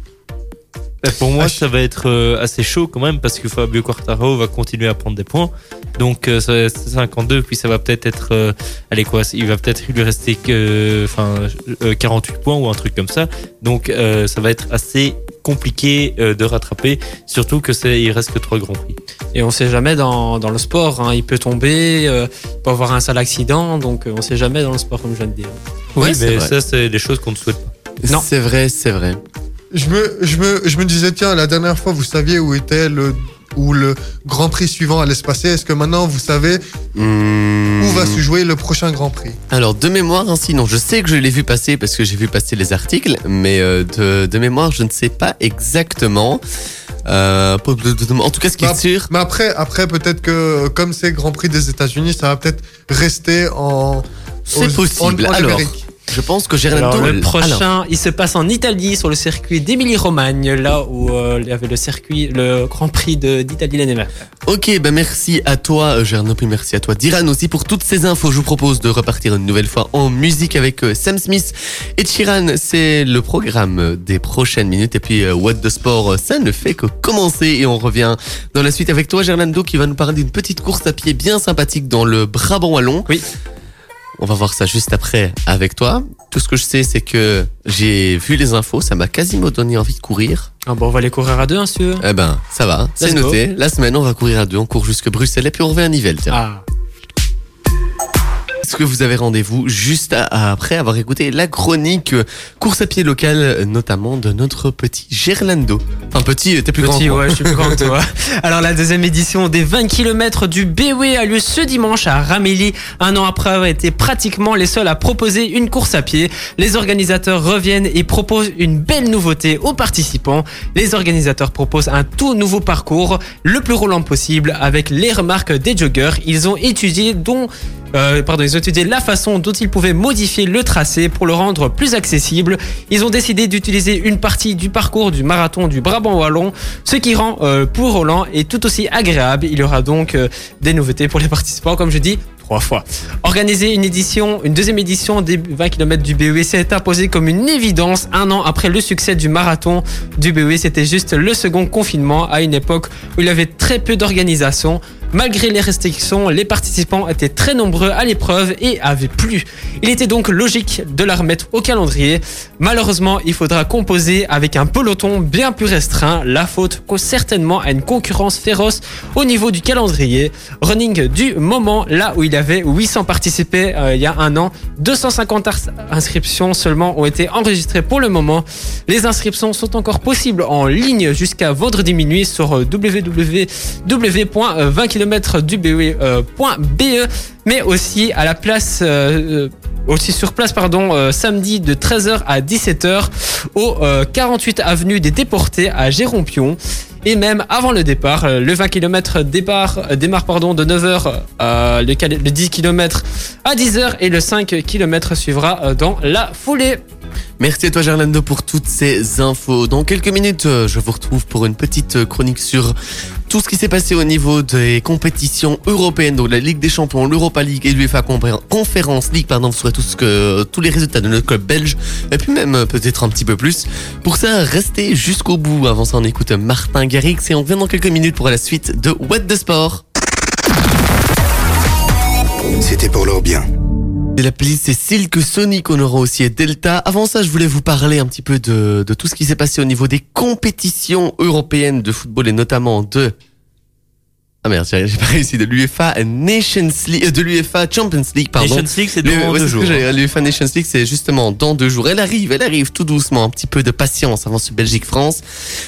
Euh, Pour moi, Ah, ça va être euh, assez chaud quand même parce que Fabio Quartaro va continuer à prendre des points. Donc euh, ça- c'est 52, puis ça va peut-être être, euh, allez quoi, il va peut-être lui rester que, enfin, euh, 48 points ou un truc comme ça. Donc euh, ça va être assez compliqué euh, de rattraper, surtout que c'est, il reste que trois grands prix. Et on sait jamais dans, dans le sport, hein, il peut tomber, euh, il peut avoir un sale accident, donc euh, on sait jamais dans le sport comme je viens de dire. Oui, c'est mais vrai. ça c'est des choses qu'on ne souhaite pas. Non. C'est vrai, c'est vrai. Je me, je me, je me disais, tiens, la dernière fois, vous saviez où était le, où le Grand Prix suivant allait se passer. Est-ce que maintenant, vous savez où va se jouer le prochain Grand Prix Alors de mémoire, ainsi non, je sais que je l'ai vu passer parce que j'ai vu passer les articles, mais euh, de, de mémoire, je ne sais pas exactement. Euh, en tout cas, ce qui Bah, est sûr, Mais après, après peut-être que comme c'est Grand Prix des États-Unis, ça va peut-être rester en. c'est possible. en- en Alors, Amérique. Je pense que Gerlando. Alors, le alors, prochain, il se passe en Italie sur le circuit d'Émilie-Romagne, là où euh, il y avait le circuit, le Grand Prix d'Italie l'année dernière. Ok, ben merci à toi, euh, Gerno, puis merci à toi, Diran aussi pour toutes ces infos. Je vous propose de repartir une nouvelle fois en musique avec euh, Sam Smith et Chiran. C'est le programme des prochaines minutes. Et puis, What the Sport, ça ne fait que commencer. Et on revient dans la suite avec toi, Gerlando, qui va nous parler d'une petite course à pied bien sympathique dans le Brabant Wallon. Oui. On va voir ça juste après avec toi. Tout ce que je sais, c'est que j'ai vu les infos, ça m'a quasiment donné envie de courir. Ah bon, on va aller courir à deux, hein, si. Eh ben, ça va, c'est noté. La semaine, on va courir à deux, on court jusque Bruxelles et puis on revient à Nivelles. Tiens. Ah. Est-ce que vous avez rendez-vous juste à- à- après avoir écouté la chronique euh, course à pied locale, euh, notamment de notre petit Gerlando Enfin, petit, euh, t'es plus grand. Petit, moi. ouais, je suis plus grand que toi. Alors, la deuxième édition des 20 km du BW a lieu ce dimanche à Ramélie, un an après avoir été pratiquement les seuls à proposer une course à pied. Les organisateurs reviennent et proposent une belle nouveauté aux participants. Les organisateurs proposent un tout nouveau parcours, le plus roulant possible, avec les remarques des joggers. Ils ont étudié dont euh, ils ont étudié la façon dont ils pouvaient modifier le tracé pour le rendre plus accessible. Ils ont décidé d'utiliser une partie du parcours du marathon du Brabant Wallon, ce qui rend euh, pour Roland et tout aussi agréable. Il y aura donc euh, des nouveautés pour les participants, comme je dis. Trois fois. Organiser une édition, une deuxième édition des 20 km du BEW s'est imposé comme une évidence un an après le succès du marathon du BEW. C'était juste le second confinement à une époque où il y avait très peu d'organisation. Malgré les restrictions, les participants étaient très nombreux à l'épreuve et avaient plu. Il était donc logique de la remettre au calendrier. Malheureusement, il faudra composer avec un peloton bien plus restreint. La faute certainement à une concurrence féroce au niveau du calendrier. Running du moment, là où il y avait 800 participés euh, il y a un an, 250 ars- inscriptions seulement ont été enregistrées pour le moment. Les inscriptions sont encore possibles en ligne jusqu'à vendredi minuit sur euh, www.20kmdube.be, mais aussi à la place, euh, aussi sur place, pardon, euh, samedi de 13h à 17h au euh, 48 avenue des Déportés à Gérompion. Et même avant le départ, le 20 km départ, démarre pardon, de 9h, euh, le, le 10 km à 10h et le 5 km suivra dans la foulée. Merci à toi Gerlando pour toutes ces infos. Dans quelques minutes, euh, je vous retrouve pour une petite euh, chronique sur tout ce qui s'est passé au niveau des compétitions européennes, donc la Ligue des Champions, l'Europa League et l'UEFA Conference League, pardon, vous saurez tout que, tous les résultats de notre club belge, et puis même euh, peut-être un petit peu plus. Pour ça, restez jusqu'au bout. Avant ça, on écoute Martin Garrix et on revient dans quelques minutes pour la suite de What the Sport. C'était pour leur bien. Et la playlist c'est Silk Sonic, on aura aussi Delta. Avant ça, je voulais vous parler un petit peu de tout ce qui s'est passé au niveau des compétitions européennes de football et notamment de... Ah merde, j'ai pas réussi, de l'UEFA Nations League, euh, de l'UEFA Champions League, pardon. Nations League, c'est dans ouais, deux jours. dire. L'UEFA Nations League, c'est justement dans deux jours. Elle arrive, elle arrive tout doucement, un petit peu de patience avant ce Belgique-France.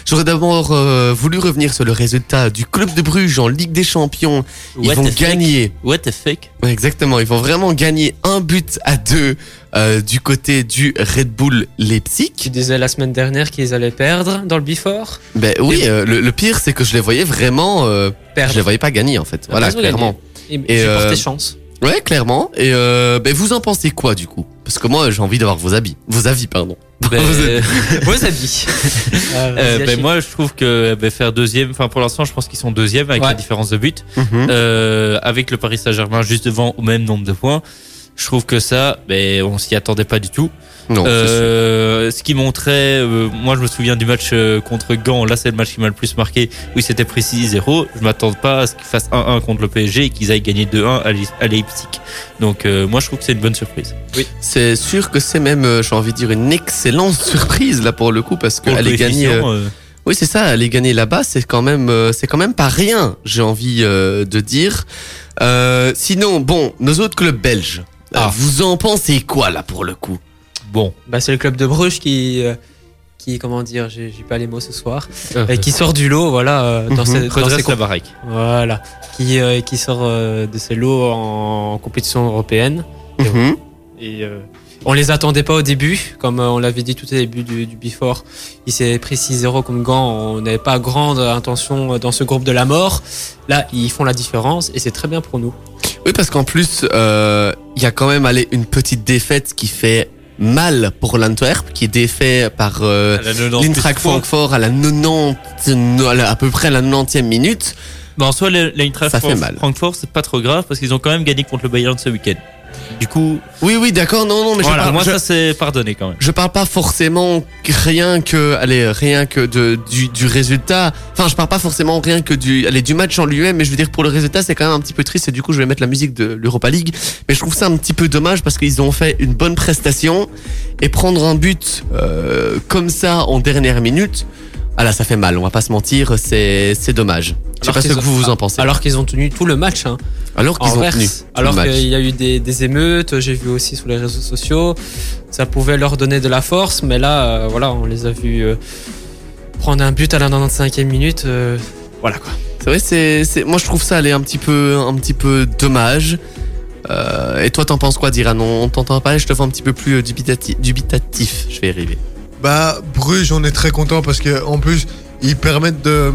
J'aurais d'abord euh, voulu revenir sur le résultat du club de Bruges en Ligue des Champions. Ils What vont gagner. What the fuck? Ouais, exactement, ils vont vraiment gagner un but à deux euh, du côté du Red Bull Leipzig. Tu disais la semaine dernière qu'ils allaient perdre dans le Before. Ben oui, euh, le, le pire c'est que je les voyais vraiment, euh, Perdre. je les voyais pas gagner en fait. Voilà, Ils ont clairement. gagné. Et, Et, euh, porté chance. Ouais, clairement. Et euh, ben vous en pensez quoi du coup? Parce que moi j'ai envie d'avoir vos habits, vos avis pardon. Ben, Vos. Euh, vas-y, ben, moi, je trouve que ben, faire deuxième, enfin pour l'instant, je pense qu'ils sont deuxième avec Ouais. la différence de but, Mhm. euh, avec le Paris Saint-Germain juste devant au même nombre de points. Je trouve que ça, ben, on s'y attendait pas du tout. Non. Euh, ce qui montrait, euh, moi je me souviens du match euh, contre Gand, là c'est le match qui m'a le plus marqué, où c'était précis 0 Je m'attends pas à ce qu'ils fassent 1-1 contre le PSG et qu'ils aillent gagner 2-1 à Leip- à Leipzig. Donc euh, moi je trouve que c'est une bonne surprise. C'est sûr que c'est même, euh, j'ai envie de dire, une excellente surprise là pour le coup parce Pour le qu'aller gagner. coefficient, euh, euh, Oui, c'est ça. Aller gagner là-bas, c'est quand même, euh, c'est quand même pas rien. J'ai envie euh, de dire. Euh, sinon, bon, nos autres clubs belges. Euh, Ah. vous en pensez quoi là pour le coup? Bon, Bah, c'est le club de Bruges qui, euh, qui comment dire, j'ai j'ai pas les mots ce soir, euh, et qui sort du lot, voilà, euh, dans Mhm. ces, dans redresse la baraque. voilà, qui, euh, qui sort euh, de ses lots en compétition européenne. Mhm. Et euh, on les attendait pas au début, comme euh, on l'avait dit tout au début du, du Before. Il s'est pris 6-0 comme Gant. On n'avait pas grande intention dans ce groupe de la mort. Là, ils font la différence et c'est très bien pour nous. Oui, parce qu'en plus, euh, il y a quand même allé une petite défaite qui fait mal pour l'Antwerp, qui est défait par euh, À la 90 l'Intrac. Francfort à la 90, à, la- à peu près à la 90e minute. Mais en soi, l'Eintracht. Francfort, c'est pas trop grave parce qu'ils ont quand même gagné contre le Bayern ce week-end. Du coup, Oui, oui, d'accord, non, non, mais voilà, je, parle, moi je, ça c'est pardonné quand même. je parle pas forcément rien que, allez, rien que de, du, du résultat. Enfin, je parle pas forcément rien que du, allez, du match en lui-même, mais je veux dire pour le résultat, c'est quand même un petit peu triste et du coup, je vais mettre la musique de l'Europa League. Mais je trouve ça un petit peu dommage parce qu'ils ont fait une bonne prestation et prendre un but euh, comme ça en dernière minute. Ah là, ça fait mal, on va pas se mentir, c'est dommage. Je sais pas ce que vous vous en pensez. Alors qu'ils ont tenu tout le match. Hein. Alors qu'ils ont tenu. tout alors qu'il y a eu des, des émeutes, j'ai vu aussi sur les réseaux sociaux, ça pouvait leur donner de la force, mais là, euh, voilà, on les a vus euh, prendre un but à la 95e minute. euh, voilà quoi. C'est vrai, c'est, moi je trouve ça aller un petit peu, un petit peu dommage. Et toi, t'en penses quoi, Diran? On t'entend pas, je te vois un petit peu plus euh, dubitati- dubitatif. Je vais y arriver. Bah, Bruges, on est très content parce que en plus, ils permettent de,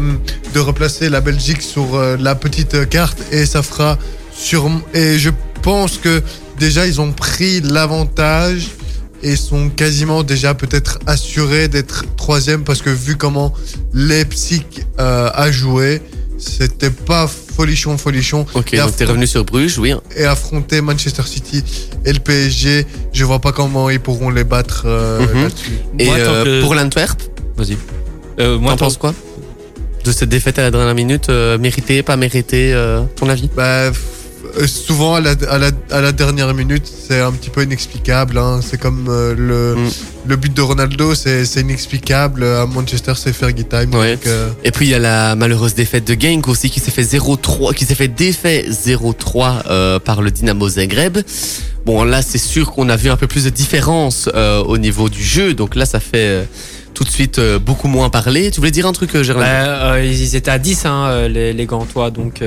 de replacer la Belgique sur euh, la petite carte et ça fera sur. Et je pense que déjà, ils ont pris l'avantage et sont quasiment déjà peut-être assurés d'être troisième parce que vu comment Leipzig euh, a joué, c'était pas folichon, folichon. Ok, Et donc t'es revenu sur Bruges, oui. et affronter Manchester City et le PSG, je vois pas comment ils pourront les battre euh, Mhm. là-dessus. Et Moi, euh, que- pour l'Antwerp, Vas-y. Euh, moi, t'en penses quoi De cette défaite à la dernière minute, euh, méritée, pas méritée, euh, ton avis? Bah, euh, souvent à la, à, la, à la dernière minute, c'est un petit peu inexplicable. hein. C'est comme euh, le, Mm. Le but de Ronaldo, c'est inexplicable. À Manchester, c'est Fergie Time. Ouais. donc, euh, Et puis il y a la malheureuse défaite de Genk aussi qui s'est fait 0-3, qui s'est fait défait 0-3 euh, par le Dynamo Zagreb. Bon là c'est sûr qu'on a vu un peu plus de différence euh, au niveau du jeu, donc là ça fait euh, tout de suite euh, beaucoup moins parler. Tu voulais dire un truc, euh, Gérald? Bah, euh, ils étaient à 10, hein, euh, les, les Gantois, donc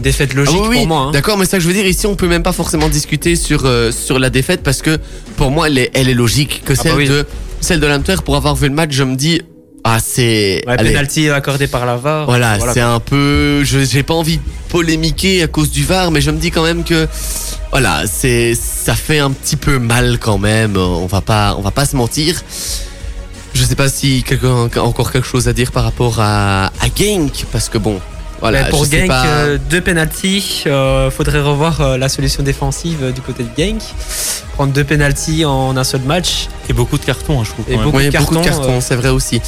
défaite Ah logique oui, oui, pour moi. hein. D'accord, mais ça que je veux dire ici, on peut même pas forcément discuter sur euh, sur la défaite parce que pour moi, elle est, elle est logique que Ah celle bah oui. de celle de l'Antwerp. Pour avoir vu le match, je me dis ah c'est Ouais, penalty accordé par la VAR. Voilà, c'est un peu. Je j'ai pas envie de polémiquer à cause du VAR, mais je me dis quand même que voilà, c'est ça fait un petit peu mal quand même. On va pas, on va pas se mentir. Je sais pas si quelqu'un a encore quelque chose à dire par rapport à, à Genk, parce que bon, voilà. Mais pour Genk, pas- euh, deux penalties. euh, faudrait revoir euh, la solution défensive du côté de Genk. Prendre deux penalties en un seul match. Et beaucoup de cartons, hein, je trouve. Et beaucoup de beaucoup de cartons, euh. c'est vrai aussi.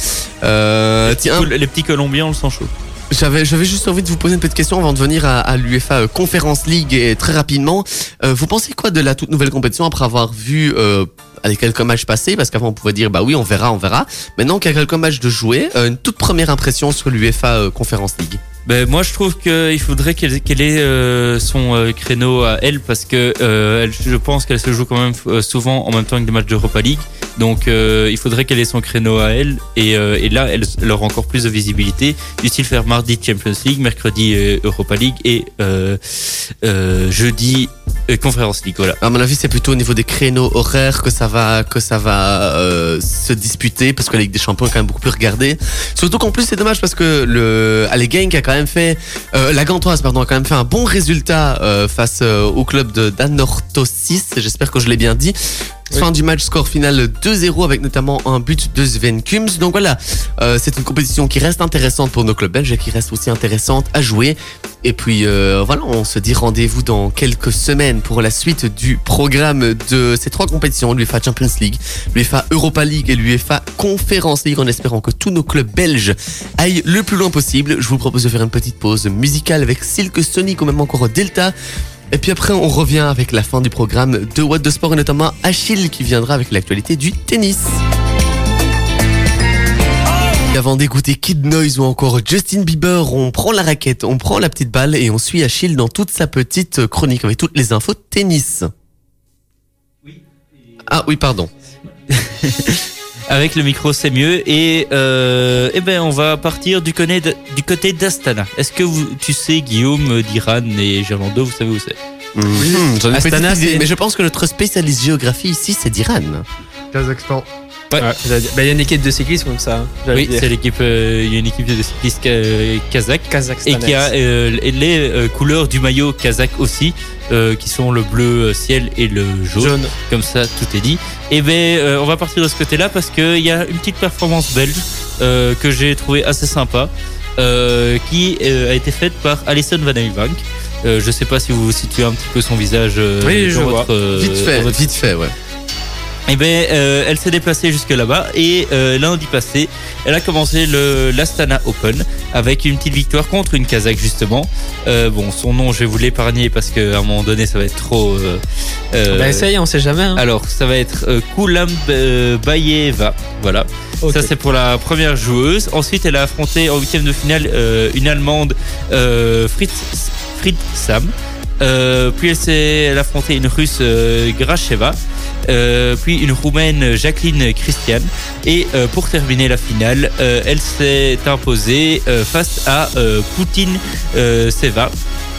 Euh, tiens, Cool, les petits Colombiens, on le sent chaud. J'avais, j'avais juste envie de vous poser une petite question avant de venir à, à l'UEFA Conference League et très rapidement. Euh, vous pensez quoi de la toute nouvelle compétition après avoir vu euh, les quelques matchs passés? Parce qu'avant on pouvait dire bah oui on verra, on verra. Maintenant qu'il y a quelques matchs de jouer, euh, une toute première impression sur l'UEFA euh, Conference League. Ben, moi, je trouve qu'il faudrait qu'elle qu'elle ait euh, son euh, créneau à elle parce que euh, je pense qu'elle se joue quand même souvent en même temps que des matchs d'Europa League. Donc, il faudrait qu'elle ait son créneau à elle et, et là, elle, aura encore plus de visibilité. Du style faire mardi Champions League, mercredi Europa League et jeudi Conference League. À mon avis, c'est plutôt au niveau des créneaux horaires que ça va que ça va se disputer parce que la Ligue des Champions est quand même beaucoup plus regardée. Surtout qu'en plus, c'est dommage parce que le Allez Genk a quand même fait euh, la Gantoise pardon a quand même fait un bon résultat euh, face euh, au club de d'Anorthosis. J'espère que je l'ai bien dit. Fin du match, score final 2-0 avec notamment un but de Sven Kums. Donc voilà, euh, c'est une compétition qui reste intéressante pour nos clubs belges et qui reste aussi intéressante à jouer. Et puis euh, voilà, on se dit rendez-vous dans quelques semaines pour la suite du programme de ces trois compétitions, l'UEFA Champions League, l'UEFA Europa League et l'UEFA Conference League, en espérant que tous nos clubs belges aillent le plus loin possible. Je vous propose de faire une petite pause musicale avec Silk Sonic ou même encore Delta. Et puis après, on revient avec la fin du programme de What the Sport et notamment Achille qui viendra avec l'actualité du tennis. Et avant d'écouter Kid Noise ou encore Justin Bieber, on prend la raquette, on prend la petite balle et on suit Achille dans toute sa petite chronique avec toutes les infos de tennis. Ah oui, pardon. Avec le micro, c'est mieux. Et euh, eh ben, on va partir du du côté d'Astana. Est-ce que vous, tu sais, Guillaume, Diran et Gerlando, vous savez où c'est? J'en ai Astana, mais je pense que notre spécialiste géographie ici, c'est Diran. Kazakhstan. Ouais. Bah, il y a une équipe de cyclistes comme ça. hein, Oui, c'est l'équipe. euh, Il y a une équipe de cyclistes ka- kazakh. et qui a euh, les euh, couleurs du maillot kazakh aussi, euh, qui sont le bleu ciel et le jaune. jaune. Comme ça, tout est dit. Et ben, euh, on va partir de ce côté-là parce qu'il y a une petite performance belge euh, que j'ai trouvé assez sympa, euh, qui euh, a été faite par Alison Van Eyvank. Euh, je sais pas si vous situez un petit peu son visage. euh, Oui, je vois. votre, euh, Vite fait, votre vite fait, ouais. Eh ben, euh, elle s'est déplacée jusque là-bas et euh, lundi passé, elle a commencé le l'Astana Open avec une petite victoire contre une Kazakh justement. Euh, bon, son nom, je vais vous l'épargner parce qu'à un moment donné, ça va être trop. Bah, essaye, on sait jamais. hein. alors, ça va être Kulam Bayeva. Voilà. Ça, c'est pour la première joueuse. Ensuite, elle a affronté en huitième de finale une Allemande, Fritz, Fritz Sam. Puis elle, s'est, elle a affronté une Russe, Gracheva. Euh, puis une Roumaine, Jacqueline Christian. Et euh, pour terminer la finale, euh, elle s'est imposée face à Poutine Seva.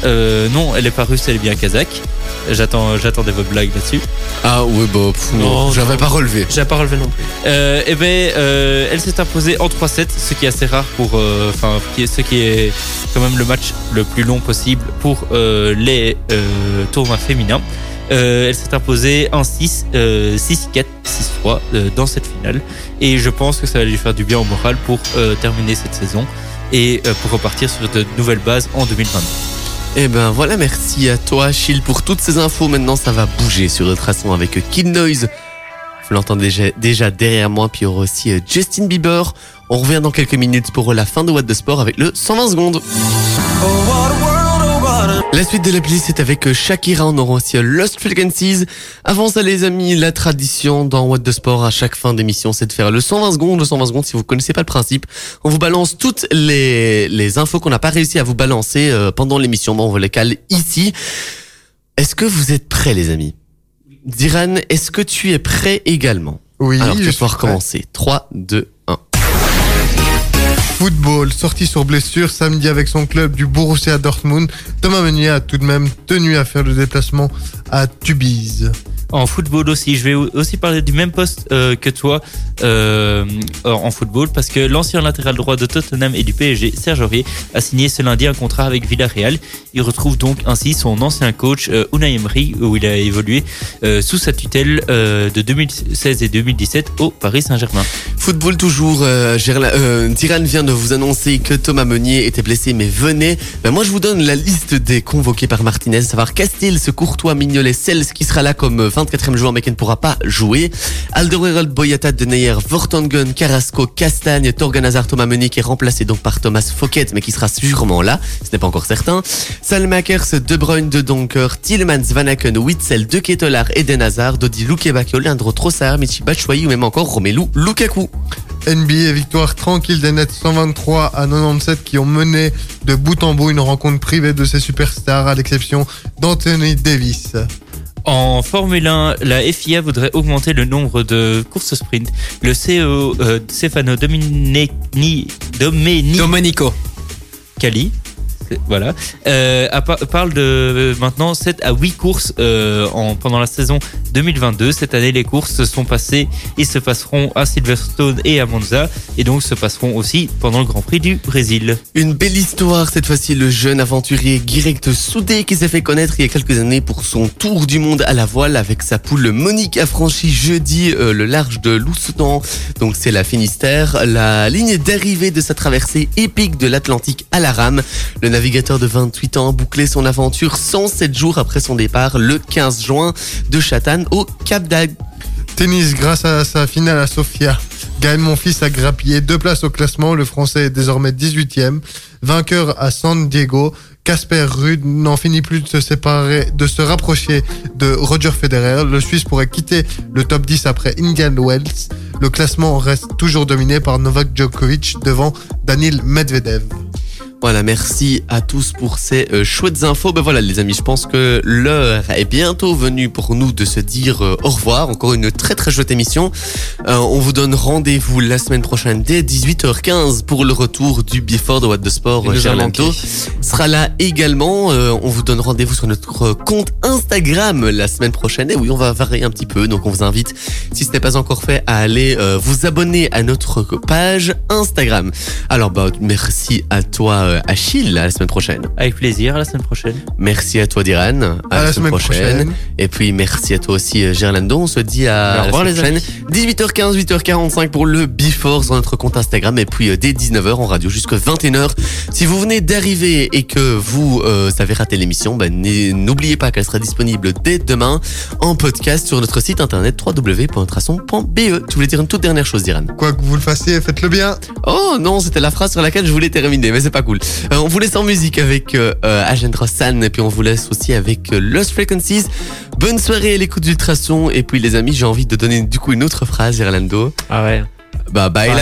Non, elle est pas russe, elle est bien kazakh. J'attends, j'attendais votre blague là-dessus. Ah ouais, bah, j'avais pas relevé. J'ai pas relevé non plus. Euh, et ben, euh, elle s'est imposée en 3-7, ce qui est assez rare pour, enfin, ce qui est quand même le match le plus long possible pour les tournois féminins. Euh, elle s'est imposée en 6, euh, 6-4, 6-3 euh, dans cette finale. Et je pense que ça va lui faire du bien au moral pour euh, terminer cette saison et euh, pour repartir sur de nouvelles bases en 2022. Eh ben voilà, merci à toi, Achille, pour toutes ces infos. Maintenant, ça va bouger sur Ultrason avec Kid Noise. Vous l'entendez déjà, déjà derrière moi, puis il y aura aussi Justin Bieber. On revient dans quelques minutes pour la fin de What the Sport avec le 120 secondes. La suite de la playlist est avec euh, Shakira, on aura aussi euh, Lost Frequencies. Avant ça les amis, la tradition dans What the Sport à chaque fin d'émission c'est de faire le 120 secondes. Le 120 secondes si vous connaissez pas le principe, on vous balance toutes les, les infos qu'on n'a pas réussi à vous balancer euh, pendant l'émission. Bon, on vous les cale ici. Est-ce que vous êtes prêts les amis? Diran, est-ce que tu es prêt également? Oui, Alors tu vas pouvoir commencer. 3, 2, 1. Football, sorti sur blessure samedi avec son club du Borussia Dortmund, Thomas Meunier a tout de même tenu à faire le déplacement à Tubize. En football aussi, je vais aussi parler du même poste euh, que toi euh, en football parce que l'ancien latéral droit de Tottenham et du PSG, Serge Aurier, a signé ce lundi un contrat avec Villarreal. Il retrouve donc ainsi son ancien coach euh, Unai Emery où il a évolué euh, sous sa tutelle euh, de 2016 et 2017 au Paris Saint-Germain. Football toujours, Gerla- euh, vient de vous annoncer que Thomas Meunier était blessé mais venez. Ben moi je vous donne la liste des convoqués par Martinez, savoir Castil, ce Courtois, Mignolet, Sels qui sera là comme 24e joueur mais qui ne pourra pas jouer. Alderweireld, Boyata, Deneyer, Vortongen, Carrasco, Castagne, Torgan Hazard, Thomas Meunier qui est remplacé donc par Thomas Fouquet mais qui sera sûrement là, ce n'est pas encore certain. Salmakers, De Bruyne, De Donker, Tillmans, Van Aken, Witzel, De Ketelaar, Eden Hazard, Dodi Lukebakio, Leandro Trossard, Michi Batshuayi ou même encore Romelu Lukaku. NBA, victoire tranquille des Nets 123 à 97 qui ont mené de bout en bout une rencontre privée de ces superstars à l'exception d'Anthony Davis. En Formule 1, la FIA voudrait augmenter le nombre de courses sprint. Le CEO euh, Stefano Domenico. Cali. Voilà. Euh, parle de euh, maintenant 7 à 8 courses euh, en, pendant la saison 2022. Cette année, les courses se sont passées et se passeront à Silverstone et à Monza et donc se passeront aussi pendant le Grand Prix du Brésil. Une belle histoire, cette fois-ci le jeune aventurier Guirect Soudé qui s'est fait connaître il y a quelques années pour son tour du monde à la voile avec sa poule Monique a franchi jeudi le large de Loussedan, donc c'est la Finistère, la ligne d'arrivée de sa traversée épique de l'Atlantique à la rame. Navigateur de 28 ans a bouclé son aventure 107 jours après son départ le 15 juin de Chatan au Cap d'Agde. Tennis, grâce à sa finale à Sofia, Gaël Monfils a grappillé deux places au classement. Le Français est désormais 18e. Vainqueur à San Diego, Casper Ruud n'en finit plus de se séparer, de se rapprocher de Roger Federer. Le Suisse pourrait quitter le top 10 après Indian Wells. Le classement reste toujours dominé par Novak Djokovic devant Daniil Medvedev. Voilà, merci à tous pour ces euh, chouettes infos. Ben voilà, les amis, je pense que l'heure est bientôt venue pour nous de se dire euh, au revoir. Encore une très très chouette émission. Euh, on vous donne rendez-vous la semaine prochaine dès 18h15 pour le retour du Before de What the Sport. Manqué. sera là également. On vous donne rendez-vous sur notre compte Instagram la semaine prochaine. Et oui, on va varier un petit peu. Donc on vous invite, si ce n'est pas encore fait, à aller vous abonner à notre page Instagram. Alors bah merci à toi euh, Achille à la semaine prochaine. Avec plaisir, à la semaine prochaine. Merci à toi Diran à, À la semaine prochaine. Et puis merci à toi aussi euh, Gerlando. On se dit à Au la semaine les prochaine. 18h15, 8h45 pour le Before sur notre compte Instagram et puis euh, dès 19h en radio jusqu'à 21h. Si vous venez d'arriver et que vous euh, avez raté l'émission, ben, n'oubliez pas qu'elle sera disponible dès demain en podcast sur notre site internet www.trason.be. Tu voulais dire une toute dernière chose, Diran? Quoi que vous le fassiez, faites-le bien. Oh non, c'était la phrase sur laquelle je voulais terminer, mais c'est pas cool. Euh, on vous laisse en musique avec euh, euh, Agent Rossan et puis on vous laisse aussi avec euh, Lost Frequencies. Bonne soirée à l'écoute d'Ultrason et puis les amis, j'ai envie de donner du coup une autre phrase, Irlando. Ah ouais. Bah bye Ouais.